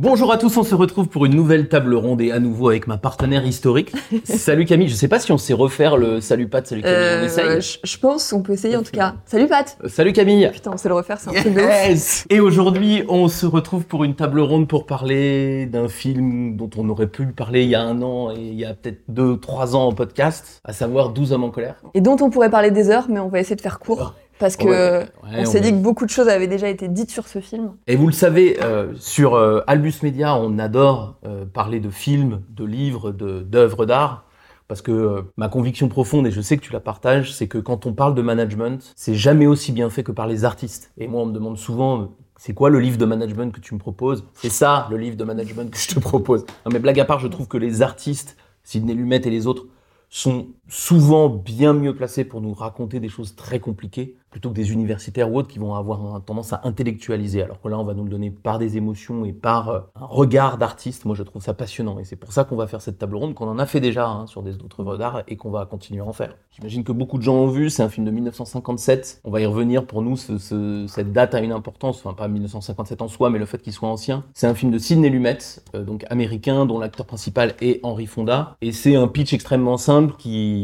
Bonjour à tous, on se retrouve pour une nouvelle table ronde et à nouveau avec ma partenaire historique. salut Camille, je sais pas si on sait refaire le salut Pat, salut Camille, on Euh, essaye. je, je pense, on peut essayer en tout cas. Salut Pat Euh, Salut Camille. Putain, on sait le refaire, c'est un truc de. Yes Et aujourd'hui, on se retrouve pour une table ronde pour parler d'un film dont on aurait pu parler il y a un an et il y a peut-être deux, trois ans en podcast, à savoir 12 hommes en colère. Et dont on pourrait parler des heures, mais on va essayer de faire court. Parce que Ouais, ouais, on s'est on dit que beaucoup de choses avaient déjà été dites sur ce film. Et vous le savez, euh, sur euh, Albus Media, on adore euh, parler de films, de livres, de- d'œuvres d'art. Parce que ma conviction profonde, et je sais que tu la partages, c'est que quand on parle de management, c'est jamais aussi bien fait que par les artistes. Et moi, on me demande souvent, c'est quoi le livre de management que tu me proposes? C'est ça, le livre de management que je te propose. Non mais blague à part, je trouve que les artistes, Sidney Lumet et les autres, sont souvent bien mieux placés pour nous raconter des choses très compliquées plutôt que des universitaires ou autres qui vont avoir tendance à intellectualiser. Alors que là, on va nous le donner par des émotions et par euh, un regard d'artiste. Moi, je trouve ça passionnant et c'est pour ça qu'on va faire cette table ronde, qu'on en a fait déjà hein, sur des autres œuvres d'art et qu'on va continuer à en faire. J'imagine que beaucoup de gens ont vu, c'est un film de 1957. On va y revenir. Pour nous, ce- ce- cette date a une importance, enfin pas 1957 en soi, mais le fait qu'il soit ancien. C'est un film de Sidney Lumet, euh, donc américain, dont l'acteur principal est Henry Fonda. Et c'est un pitch extrêmement simple qui...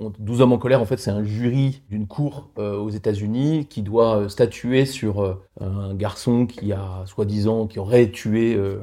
on- 12 hommes en colère, en fait, c'est un jury d'une cour euh, aux États-Unis qui doit euh, statuer sur euh, un garçon qui a, soi-disant, qui aurait tué euh,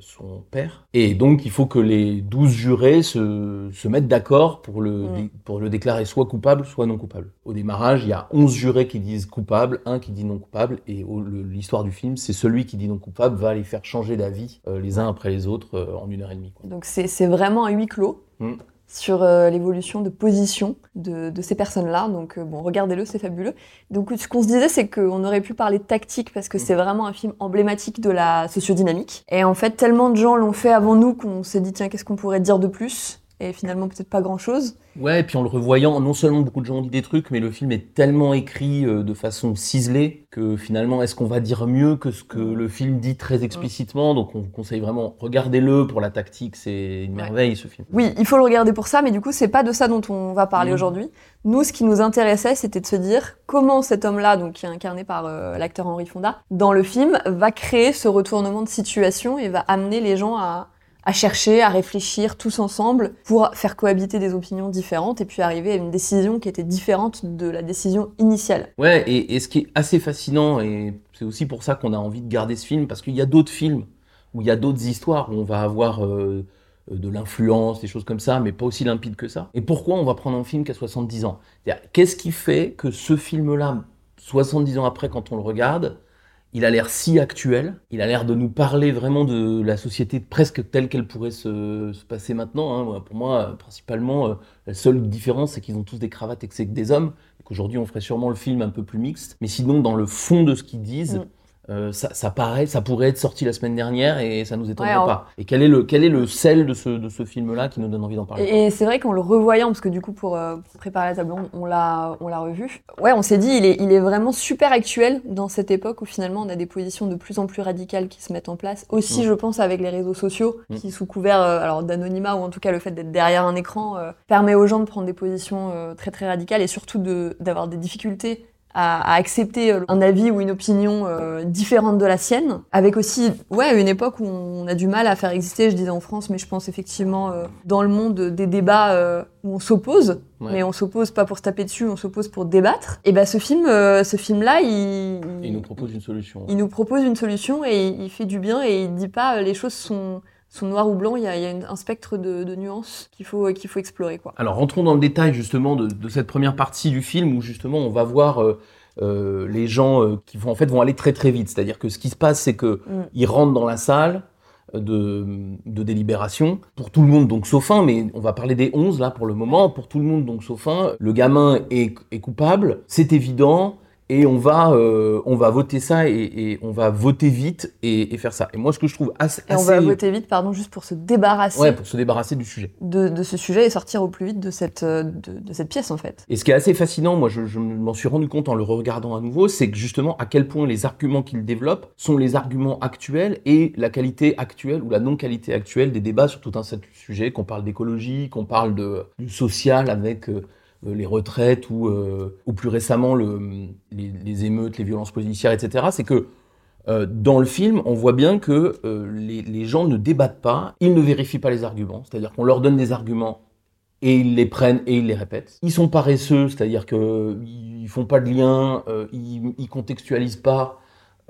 son père. Et donc, il faut que les 12 jurés se, se mettent d'accord pour, le pour le déclarer soit coupable, soit non coupable. Au démarrage, il y a 11 jurés qui disent coupable, un qui dit non coupable, et l'histoire du film, c'est celui qui dit non coupable va les faire changer d'avis les uns après les autres en une heure et demie. quoi. Donc c'est vraiment un huis clos Mm. Sur euh, l'évolution de position de, de ces personnes-là. Donc euh, bon, regardez-le, c'est fabuleux. Donc ce qu'on se disait, c'est qu'on aurait pu parler de tactique parce que c'est vraiment un film emblématique de la sociodynamique. Et en fait, tellement de gens l'ont fait avant nous qu'on s'est dit, tiens, qu'est-ce qu'on pourrait dire de plus? Et finalement, peut-être pas grand-chose. Ouais, et puis en le revoyant, non seulement beaucoup de gens ont dit des trucs, mais le film est tellement écrit euh, de façon ciselée que finalement, est-ce qu'on va dire mieux que ce que le film dit très explicitement? Donc on conseille vraiment, regardez-le pour la tactique, c'est une Ouais. merveille ce film. Oui, il faut le regarder pour ça, mais du coup, c'est pas de ça dont on va parler Mhm. aujourd'hui. Nous, ce qui nous intéressait, c'était de se dire comment cet homme-là, donc qui est incarné par euh, l'acteur Henry Fonda, dans le film, va créer ce retournement de situation et va amener les gens à, à chercher, à réfléchir tous ensemble pour faire cohabiter des opinions différentes et puis arriver à une décision qui était différente de la décision initiale. Ouais, et, ce qui est assez fascinant, et c'est aussi pour ça qu'on a envie de garder ce film, parce qu'il y a d'autres films, où il y a d'autres histoires, où on va avoir euh, de l'influence, des choses comme ça, mais pas aussi limpide que ça. Et pourquoi on va prendre un film qui a 70 ans? Qu'est-ce qui fait que ce film-là, 70 ans après, quand on le regarde, il a l'air si actuel, il a l'air de nous parler vraiment de la société presque telle qu'elle pourrait se, se passer maintenant. hein. Pour moi, principalement, euh, la seule différence, c'est qu'ils ont tous des cravates et que c'est que des hommes. Et qu'aujourd'hui, on ferait sûrement le film un peu plus mixte. Mais sinon, dans le fond de ce qu'ils disent, Mm. Euh, ça, ça paraît, ça pourrait être sorti la semaine dernière et ça nous étonnerait Ouais, pas. Et quel est le, quel est le sel de ce, de ce film-là qui nous donne envie d'en parler Et, et c'est vrai qu'en le revoyant, parce que du coup pour, euh, pour préparer la table ronde, on l'a, on l'a revu. Ouais, on s'est dit il est, il est vraiment super actuel dans cette époque où finalement on a des positions de plus en plus radicales qui se mettent en place. Aussi, Mm. je pense avec les réseaux sociaux Mm. qui sous couvert euh, alors d'anonymat ou en tout cas le fait d'être derrière un écran permet aux gens de prendre des positions très très radicales et surtout de, d'avoir des difficultés à, accepter euh, un avis ou une opinion euh, différente de la sienne, avec aussi ouais une époque où on a du mal à faire exister, je disais en France, mais je pense effectivement euh, dans le monde des débats euh, où on s'oppose, Ouais. mais on s'oppose pas pour se taper dessus, on s'oppose pour débattre. Et ben ce film, ce film là, il, il nous propose une solution. il nous propose une solution et il fait du bien et il dit pas les choses sont sont noires ou blancs, il y a, il y a une- un spectre de, de nuances qu'il faut qu'il faut explorer quoi. Alors rentrons dans le détail justement de, de cette première partie du film où justement on va voir euh, euh, les gens euh, qui vont en fait vont aller très très vite. C'est-à-dire que ce qui se passe c'est que Mm. ils rentrent dans la salle de, de délibération pour tout le monde donc sauf un mais on va parler des 11 là pour le moment pour tout le monde donc sauf un le gamin est, est coupable c'est évident et on va euh, on va voter ça et, et on va voter vite et, et faire ça et moi ce que je trouve assez, Et on assez- va voter vite, pardon, juste pour se débarrasser ouais pour se débarrasser du sujet de, de ce sujet et sortir au plus vite de cette, euh, de, de cette pièce en fait. Et ce qui est assez fascinant, moi je, je m'en suis rendu compte en le regardant à nouveau, c'est que justement à quel point les arguments qu'il développe sont les arguments actuels et la qualité actuelle ou la non-qualité actuelle des débats sur tout un set de sujets, qu'on parle d'écologie, qu'on parle de, du social avec euh, les retraites ou, euh, ou plus récemment le, les, émeutes, les violences policières, etc. C'est que Euh, dans le film, on voit bien que euh, les, gens ne débattent pas, ils ne vérifient pas les arguments, c'est-à-dire qu'on leur donne des arguments et ils les prennent et ils les répètent. Ils sont paresseux, c'est-à-dire que ils font pas de lien, euh, ils, ils contextualisent pas,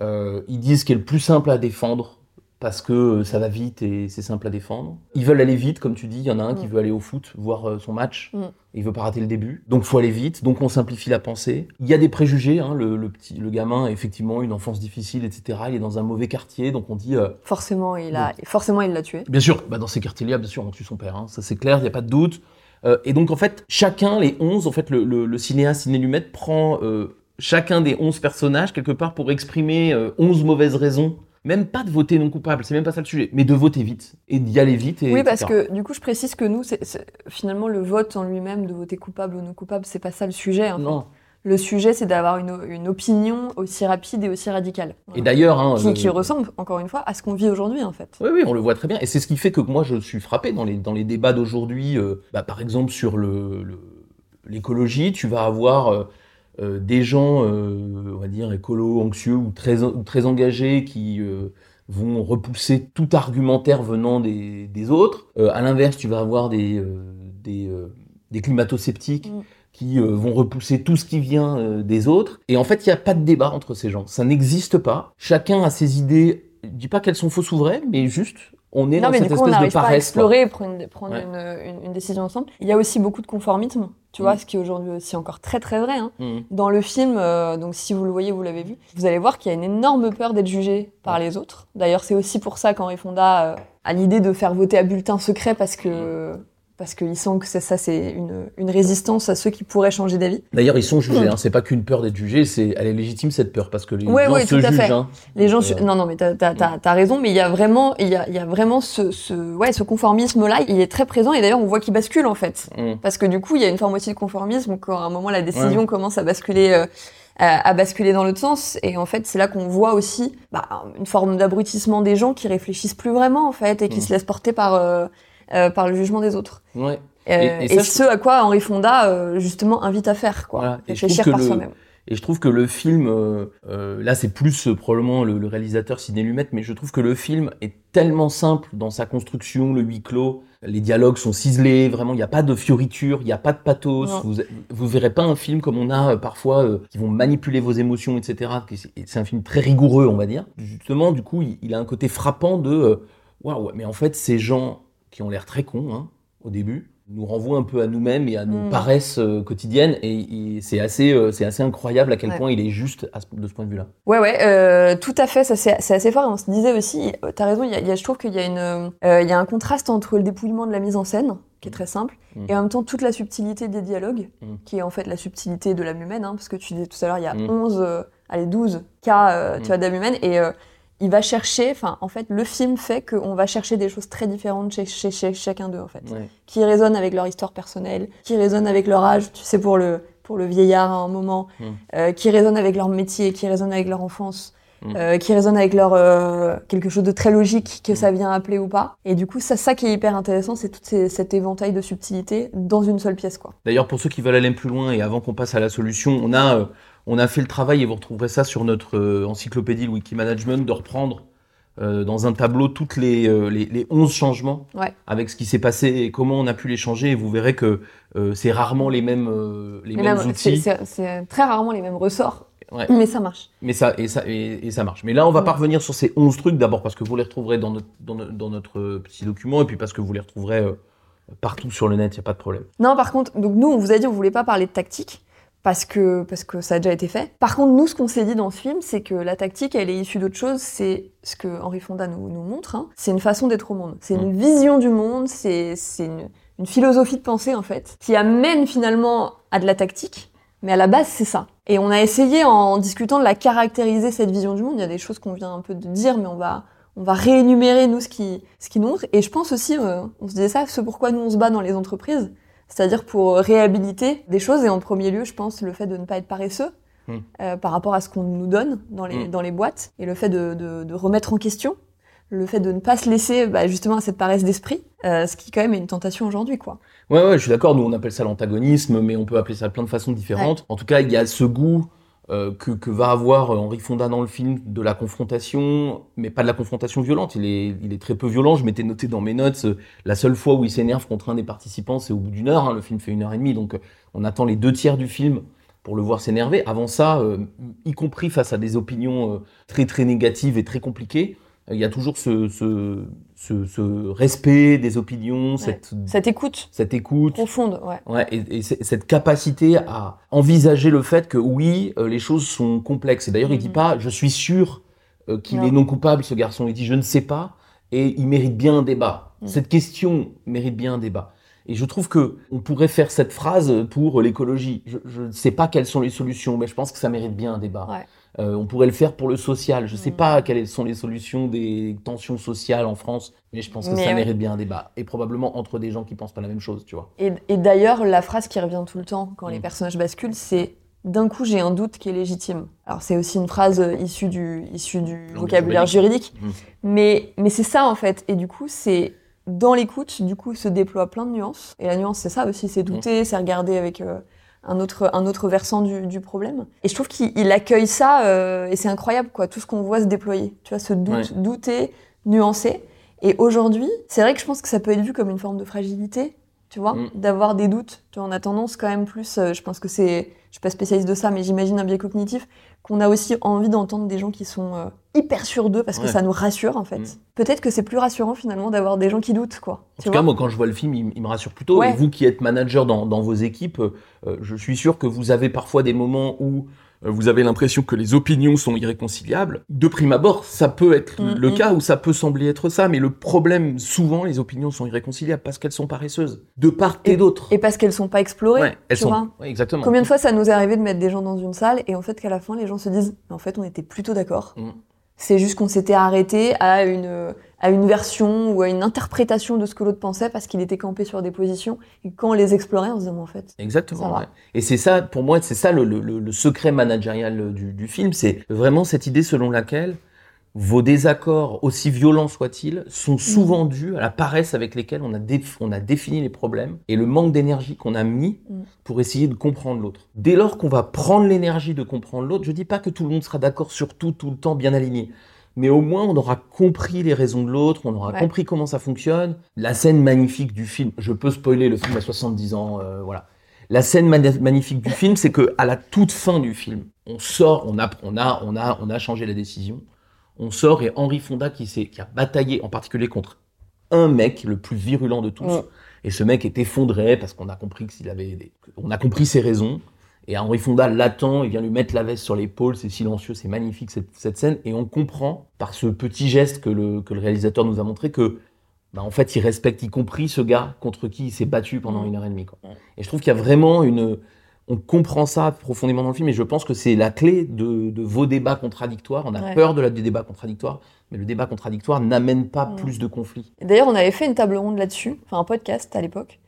euh, ils disent ce qui est le plus simple à défendre parce que euh, ça va vite et c'est simple à défendre. Ils veulent aller vite, comme tu dis. Il y en a un qui Mm. veut aller au foot, voir euh, son match. Mm. Il veut pas rater le début. Donc faut aller vite. Donc on simplifie la pensée. Il y a des préjugés. Hein, le, le petit, le gamin, effectivement, une enfance difficile, etc. Il est dans un mauvais quartier, donc on dit. euh, Forcément, il a, forcément, il l'a tué. Bien sûr, bah dans ces quartiers-là, bien sûr, on tue son père, hein, ça c'est clair, il n'y a pas de doute. Euh, et donc en fait, chacun, les 11, en fait, le, le, le cinéaste Ciné-Lumette prend euh, chacun des 11 personnages quelque part pour exprimer euh, 11 mauvaises raisons. Même pas de voter non coupable, c'est même pas ça le sujet, mais de voter vite et d'y aller vite. Et Oui, parce etc. que du coup, je précise que nous, c'est- c'est- finalement, le vote en lui-même, de voter coupable ou non coupable, c'est pas ça le sujet. en fait. Non. Le sujet, c'est d'avoir une, une opinion aussi rapide et aussi radicale. Et d'ailleurs, hein, qui, qui ressemble, encore une fois, à ce qu'on vit aujourd'hui, en fait. Oui, oui, on le voit très bien. Et c'est ce qui fait que moi, je suis frappé dans les, dans les débats d'aujourd'hui. euh, bah, par exemple, sur le- le- l'écologie, tu vas avoir euh, des gens, euh, on va dire, écolo, anxieux ou très, ou très engagés qui euh, vont repousser tout argumentaire venant des, des autres. À l'inverse, tu vas avoir des, des, des climato-sceptiques Mm. qui vont repousser tout ce qui vient des autres. Et en fait, il n'y a pas de débat entre ces gens. Ça n'existe pas. Chacun a ses idées. Je dis pas qu'elles sont fausses ou vraies, mais juste, on est non, dans mais cette du coup, on espèce de n'arrive pas à paresse. explorer et prendre, prendre Ouais. une, une- une décision ensemble. Il y a aussi beaucoup de conformisme, tu vois, Mm. ce qui est aujourd'hui aussi encore très très vrai. hein. Mhm. Dans le film, euh, donc si vous le voyez, vous l'avez vu, vous allez voir qu'il y a une énorme peur d'être jugé par les autres. D'ailleurs, c'est aussi pour ça qu'Henri Fonda euh, a l'idée de faire voter à bulletin secret parce que parce qu'il sent que ça, c'est une, une résistance à ceux qui pourraient changer d'avis. D'ailleurs, ils sont jugés. Hein. C'est pas qu'une peur d'être jugé, c'est elle est légitime cette peur parce que les Ouais, gens ouais, se tout à jugent. fait. hein. Les gens, euh, non, non, mais t'as, t'as raison, mais il y a vraiment, il y a, il y a vraiment ce, ce, ouais, ce conformisme-là, il est très présent et d'ailleurs on voit qu'il bascule en fait. mhm. Parce que du coup, il y a une forme aussi de conformisme quand à un moment la décision commence à basculer, euh, à, à basculer dans l'autre sens. Et en fait, c'est là qu'on voit aussi bah, une forme d'abrutissement des gens qui réfléchissent plus vraiment en fait et qui Mm. se laissent porter par euh, euh, par le jugement des autres. Ouais. Euh, Et- ça, ce à quoi Henri Fonda euh, justement invite à faire, quoi. Voilà. Et je Réfléchir trouve que par le- soi-même. Et je trouve que le film, euh, là c'est plus euh, probablement le, le réalisateur Sidney Lumet, mais je trouve que le film est tellement simple dans sa construction, le huis clos, les dialogues sont ciselés, vraiment il n'y a pas de fioritures, il n'y a pas de pathos, Non. vous, vous verrez pas un film comme on a euh, parfois qui vont manipuler vos émotions, etc. c'est- un film très rigoureux, on va dire. Justement, du coup, il, il a un côté frappant de waouh, mais en fait ces gens qui ont l'air très cons hein, au début nous renvoient un peu à nous-mêmes et à nos Mm. paresses euh, quotidiennes et, et c'est assez euh, c'est assez incroyable à quel Ouais. point il est juste à ce- de ce point de vue-là. Ouais, ouais, euh, tout à fait, ça c'est assez fort. Et on se disait aussi, t'as raison, y a, y a- je trouve qu'il y, a une, il y a un contraste entre le dépouillement de la mise en scène, qui est très simple, Mm. et en même temps toute la subtilité des dialogues, Mm. qui est en fait la subtilité de l'âme humaine, hein, parce que tu disais tout à l'heure, il y a Mm. 11, euh, allez, 12 cas tu Mm. vois, d'âme humaine, et il va chercher, enfin, en fait, le film fait qu'on va chercher des choses très différentes chez, chez, chez chacun d'eux, en fait Ouais. qui résonnent avec leur histoire personnelle, qui résonnent avec leur âge, tu sais, pour le, pour le vieillard à un moment, Mm. euh, qui résonnent avec leur métier, qui résonnent avec leur enfance, Mm. euh, qui résonnent avec leur euh, quelque chose de très logique que Mm. ça vient appeler ou pas. Et du coup, ça, ça qui est hyper intéressant, c'est tout ces- cet éventail de subtilité dans une seule pièce, quoi. D'ailleurs, pour ceux qui veulent aller plus loin et avant qu'on passe à la solution, on a, on a fait le travail et vous retrouverez ça sur notre euh, encyclopédie, le Wikimanagement, de reprendre euh, dans un tableau toutes les, euh, les, les 11 changements Ouais. avec ce qui s'est passé et comment on a pu les changer. Et vous verrez que euh, c'est rarement les mêmes, les mêmes là, outils. c'est- très rarement les mêmes ressorts, Ouais. mais ça marche. Mais ça, et ça, et, et ça marche. Mais là, on va Mm. pas revenir sur ces 11 trucs, d'abord parce que vous les retrouverez dans notre, dans, no- dans notre petit document, et puis parce que vous les retrouverez partout sur le net, il n'y a pas de problème. Non, par contre, donc nous, on vous a dit, on voulait pas parler de tactique. Parce que, parce que ça a déjà été fait. Par contre, nous, ce qu'on s'est dit dans ce film, c'est que la tactique, elle est issue d'autre chose. C'est ce que Henri Fonda nous, nous montre. hein. C'est une façon d'être au monde. C'est une vision du monde. C'est c'est une, une philosophie de pensée, en fait, qui amène finalement à de la tactique. Mais à la base, c'est ça. Et on a essayé, en discutant, de la caractériser, cette vision du monde. Il y a des choses qu'on vient un peu de dire, mais on va, on va réénumérer, nous, ce qui, ce qui nous montre. Et je pense aussi, euh, on se disait ça, ce pourquoi nous, on se bat dans les entreprises. C'est-à-dire pour réhabiliter des choses. Et en premier lieu, je pense, le fait de ne pas être paresseux. Mm. euh, par rapport à ce qu'on nous donne dans les, Mm. dans les boîtes, et le fait de, de- de remettre en question, le fait de ne pas se laisser bah, justement à cette paresse d'esprit, euh, ce qui quand même est une tentation aujourd'hui, quoi. Ouais, ouais, je suis d'accord. Nous, on appelle ça l'antagonisme, mais on peut appeler ça de plein de façons différentes. En tout cas, il y a ce goût que, que, va avoir Henri Fonda dans le film, de la confrontation, mais pas de la confrontation violente. Il est, il est très peu violent. Je m'étais noté dans mes notes, euh, la seule fois où il s'énerve contre un des participants, c'est au bout d'une heure. Hein. Le film fait une heure et demie, donc euh, on attend les deux tiers du film pour le voir s'énerver. Avant ça, y compris face à des opinions très très négatives et très compliquées, il y a toujours ce, ce, ce, respect des opinions, cette, cette écoute, cette écoute profonde, ouais. ouais et, cette capacité à envisager le fait que oui, euh, les choses sont complexes. Et d'ailleurs, il dit mm-hmm. pas, je suis sûr euh, qu'il est non coupable, ce garçon. Il dit, je ne sais pas, et il mérite bien un débat. Mm. Cette question mérite bien un débat. Et je trouve que on pourrait faire cette phrase pour l'écologie. Je ne sais pas quelles sont les solutions, mais je pense que ça mérite bien un débat. Ouais. Euh, on pourrait le faire pour le social. Je ne sais mm. pas quelles sont les solutions des tensions sociales en France, mais je pense que ça mérite bien un débat. Et probablement entre des gens qui pensent pas la même chose, tu vois. Et, d'ailleurs, la phrase qui revient tout le temps quand les mm. personnages basculent, c'est d'un coup, j'ai un doute qui est légitime. Alors, c'est aussi une phrase euh, issue du, du vocabulaire juridique, mm. mais, mais c'est ça en fait. Et du coup, c'est dans l'écoute, du coup, se déploie plein de nuances. Et la nuance, c'est ça aussi, c'est douter, c'est regarder avec. Euh, un autre, un autre versant du, du problème. Et je trouve qu'il accueille ça, euh, et c'est incroyable, quoi, tout ce qu'on voit se déployer. Tu vois, doute, douter, nuancer. Et aujourd'hui, c'est vrai que je pense que ça peut être vu comme une forme de fragilité, tu vois, mm. d'avoir des doutes. Tu vois, on a tendance quand même plus, euh, je pense que c'est, je suis pas spécialiste de ça, mais j'imagine un biais cognitif, qu'on a aussi envie d'entendre des gens qui sont euh, hyper sûrs d'eux parce que ça nous rassure en fait. Mm. Peut-être que c'est plus rassurant finalement d'avoir des gens qui doutent quoi. En tout cas, moi quand je vois le film, il, me rassure plutôt. Et vous qui êtes manager dans, dans vos équipes, euh, je suis sûr que vous avez parfois des moments où vous avez l'impression que les opinions sont irréconciliables. De prime abord, ça peut être mm, le mm. cas ou ça peut sembler être ça, mais le problème, souvent, les opinions sont irréconciliables parce qu'elles sont paresseuses, de part et, d'autre. Et parce qu'elles sont pas explorées. Ouais, elles sont. exactement. Combien de fois ça nous est arrivé de mettre des gens dans une salle et en fait qu'à la fin les gens se disent, en fait, on était plutôt d'accord. Mm. C'est juste qu'on s'était arrêté à une à une version ou à une interprétation de ce que l'autre pensait parce qu'il était campé sur des positions. Et quand on les explorait, on se disait, en fait. Exactement. Et c'est ça, pour moi, c'est ça le, le, le, secret managérial du, du film. C'est vraiment cette idée selon laquelle vos désaccords, aussi violents soient-ils, sont souvent mm. dus à la paresse avec lesquelles on a, on a défini les problèmes et le manque d'énergie qu'on a mis mm. pour essayer de comprendre l'autre. Dès lors qu'on va prendre l'énergie de comprendre l'autre, je dis pas que tout le monde sera d'accord sur tout, tout le temps, bien aligné mais au moins on aura compris les raisons de l'autre, on aura compris comment ça fonctionne. La scène magnifique du film, je peux spoiler, le film a 70 ans, euh, voilà. La scène magnifique du film, c'est que à la toute fin du film, on sort, on a, on a, on a, on a changé la décision. On sort et Henri Fonda qui, qui a bataillé en particulier contre un mec, le plus virulent de tous. Et ce mec est effondré parce qu'on a compris qu'il avait, des... on a compris ses raisons. Et Henri Fonda l'attend, il vient lui mettre la veste sur l'épaule, c'est silencieux, c'est magnifique cette, scène. Et on comprend, par ce petit geste que le, que le réalisateur nous a montré, que bah, en fait, il respecte y compris ce gars contre qui il s'est battu pendant une heure et demie. Quoi. Et je trouve qu'il y a vraiment une... On comprend ça profondément dans le film et je pense que c'est la clé de, de, vos débats contradictoires. On a peur de la, des débats contradictoires, mais le débat contradictoire n'amène pas plus de conflits. D'ailleurs, on avait fait une table ronde là-dessus, enfin un podcast à l'époque,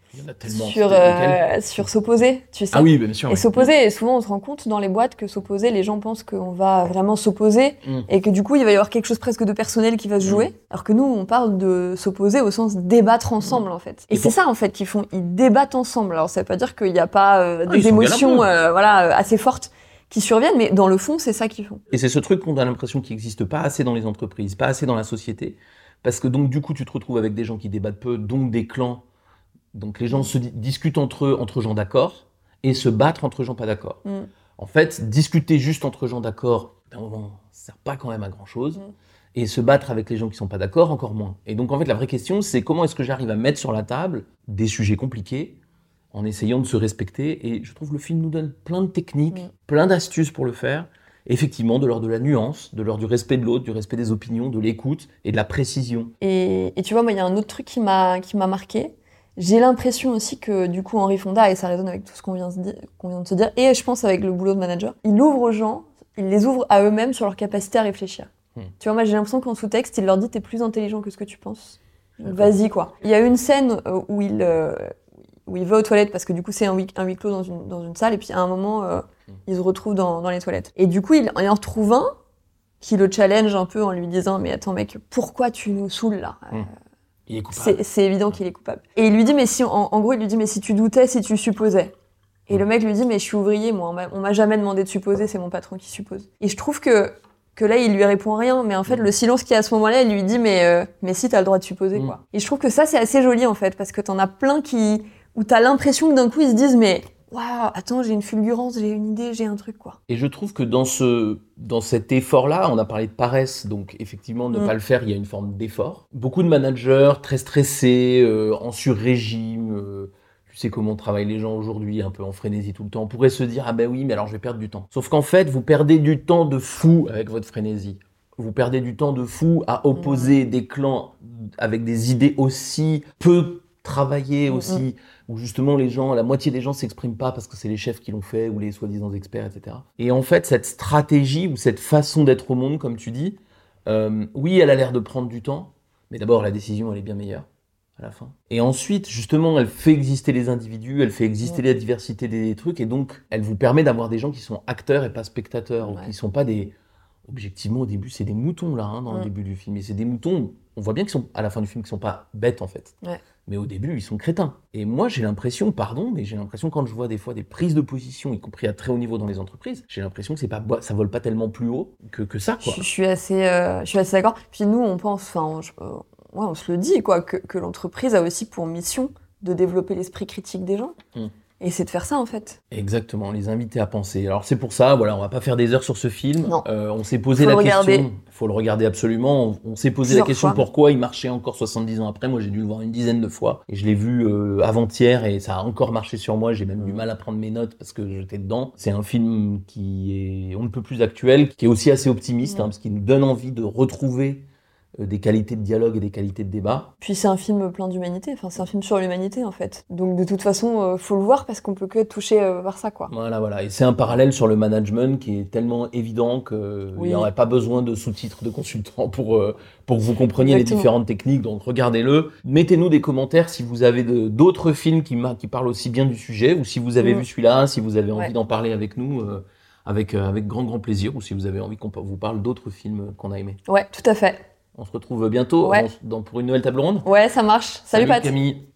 sur, euh, sur s'opposer, tu sais. Ah oui, bien sûr. Et s'opposer, et souvent on se rend compte dans les boîtes que s'opposer, les gens pensent qu'on va vraiment s'opposer mm. et que du coup il va y avoir quelque chose presque de personnel qui va se jouer. Mm. Alors que nous, on parle de s'opposer au sens débattre ensemble en fait. Et, c'est ça en fait qu'ils font, ils débattent ensemble. Alors ça veut pas dire qu'il n'y a pas euh, ah, des émotions euh, voilà, assez fortes qui surviennent, mais dans le fond, c'est ça qu'ils font. Et c'est ce truc qu'on a l'impression qu'il n'existe pas assez dans les entreprises, pas assez dans la société. Parce que donc du coup, tu te retrouves avec des gens qui débattent peu, donc des clans donc les gens se discutent entre eux, entre gens d'accord, et se battre entre gens pas d'accord. Mm. En fait, discuter juste entre gens d'accord, ben, ça ne sert pas quand même à grand chose. Mm. Et se battre avec les gens qui sont pas d'accord, encore moins. Et donc en fait, la vraie question, c'est comment est-ce que j'arrive à mettre sur la table des sujets compliqués en essayant de se respecter. Et je trouve que le film nous donne plein de techniques, mm. plein d'astuces pour le faire. Effectivement, de l'ordre de la nuance, de l'ordre du respect de l'autre, du respect des opinions, de l'écoute et de la précision. Et, et tu vois, moi, il y a un autre truc qui m'a marqué j'ai l'impression aussi que du coup Henri Fonda, et ça résonne avec tout ce qu'on vient, vient, de se dire, et je pense avec le boulot de manager, il ouvre aux gens, il les ouvre à eux-mêmes sur leur capacité à réfléchir. Hmm. Tu vois, moi j'ai l'impression qu'en sous-texte, il leur dit t'es plus intelligent que ce que tu penses. Vas-y quoi. Il y a une scène euh, où il, euh, où il va aux toilettes parce que du coup c'est un huis, un huis clos dans une, dans une salle et puis à un moment euh, hmm. il se retrouve dans, dans les toilettes. Et du coup il, il en retrouve un qui le challenge un peu en lui disant mais attends mec pourquoi tu nous saoules là? Hmm. Il est coupable. C'est évident qu'il est coupable. Et il lui dit, mais si, en, gros, il lui dit, mais si tu doutais, si tu supposais. Et le mec lui dit, mais je suis ouvrier, moi, on m'a- jamais demandé de supposer, c'est mon patron qui suppose. Et je trouve que, que là, il lui répond rien, mais en fait, le silence qu'il y a à ce moment-là, il lui dit, mais, euh, mais si, t'as le droit de supposer, Mm. quoi. Et je trouve que ça, c'est assez joli, en fait, parce que t'en as plein qui, où t'as l'impression que d'un coup, ils se disent, mais, waouh, attends, j'ai une fulgurance, j'ai une idée, j'ai un truc, quoi. Et je trouve que dans, ce, dans cet effort-là, on a parlé de paresse, donc effectivement, ne Mm. pas le faire, il y a une forme d'effort. Beaucoup de managers très stressés, euh, en sur-régime, euh, tu sais comment travaillent les gens aujourd'hui, un peu en frénésie tout le temps, pourraient se dire, ah ben oui, mais alors je vais perdre du temps. Sauf qu'en fait, vous perdez du temps de fou avec votre frénésie. Vous perdez du temps de fou à opposer des clans avec des idées aussi peu travaillées, Mm, aussi où justement les gens, la moitié des gens s'expriment pas parce que c'est les chefs qui l'ont fait ou les soi-disant experts, etc. Et en fait, cette stratégie ou cette façon d'être au monde, comme tu dis, euh, oui, elle a l'air de prendre du temps, mais d'abord la décision, elle est bien meilleure à la fin. Et ensuite, justement, elle fait exister les individus, elle fait exister la diversité des trucs, et donc elle vous permet d'avoir des gens qui sont acteurs et pas spectateurs, ou Ouais. qui sont pas des... Objectivement, au début, c'est des moutons, là, hein, dans le début du film. Et c'est des moutons, on voit bien qu'ils sont, à la fin du film, qu'ils sont pas bêtes, en fait. Ouais. Mais au début, ils sont crétins. Et moi, j'ai l'impression, pardon, mais j'ai l'impression quand je vois des fois des prises de position, y compris à très haut niveau dans les entreprises, j'ai l'impression que c'est pas, ça vole pas tellement plus haut que, que ça, Je, quoi. je suis assez, euh, je suis assez d'accord. Puis nous, on pense, enfin, euh, ouais, on se le dit, quoi, que, que l'entreprise a aussi pour mission de développer l'esprit critique des gens. Mm. Et c'est de faire ça, en fait. Exactement, les inviter à penser. Alors c'est pour ça, voilà, on va pas faire des heures sur ce film. Non. Euh, on s'est posé Faut la le question. regarder. faut le regarder absolument. On, on s'est posé Plusieurs la question fois. pourquoi il marchait encore 70 ans après. Moi, j'ai dû le voir une dizaine de fois et je l'ai vu euh, avant-hier et ça a encore marché sur moi. J'ai même Mm. du mal à prendre mes notes parce que j'étais dedans. C'est un film qui est on ne peut plus actuel, qui est aussi assez optimiste Mm. hein, parce qu'il nous donne envie de retrouver des qualités de dialogue et des qualités de débat. Puis c'est un film plein d'humanité, enfin, c'est un film sur l'humanité, en fait. Donc de toute façon, euh, faut le voir parce qu'on peut que être touché euh, par ça, quoi. Voilà, voilà. Et c'est un parallèle sur le management qui est tellement évident qu'il Oui. n'y aurait pas besoin de sous-titres de consultants pour, euh, pour que vous compreniez les différentes techniques. Donc regardez-le. Mettez-nous des commentaires si vous avez d'autres films qui, parlent aussi bien du sujet ou si vous avez Mm. vu celui-là, si vous avez envie Ouais. d'en parler avec nous. euh, avec, euh, avec grand grand plaisir ou si vous avez envie qu'on vous parle d'autres films qu'on a aimés. Ouais, tout à fait. On se retrouve bientôt Ouais. dans- dans- pour une nouvelle table ronde. Ouais, ça marche. Salut, Pat. Camille.